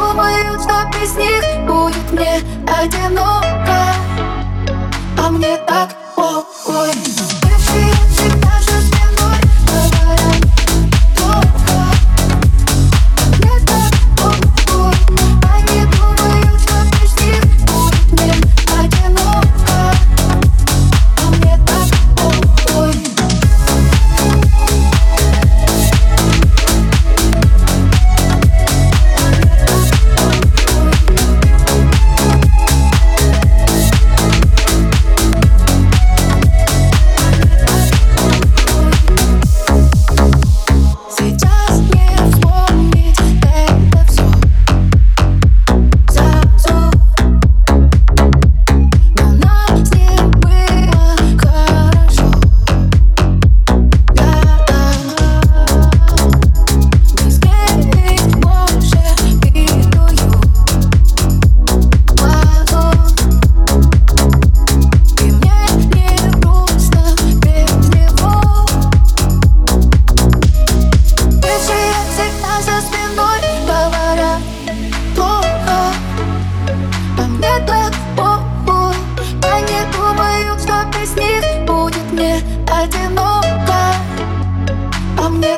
думают, что без них. Будет мне одиноко. А мне так плохо одиноко, а мне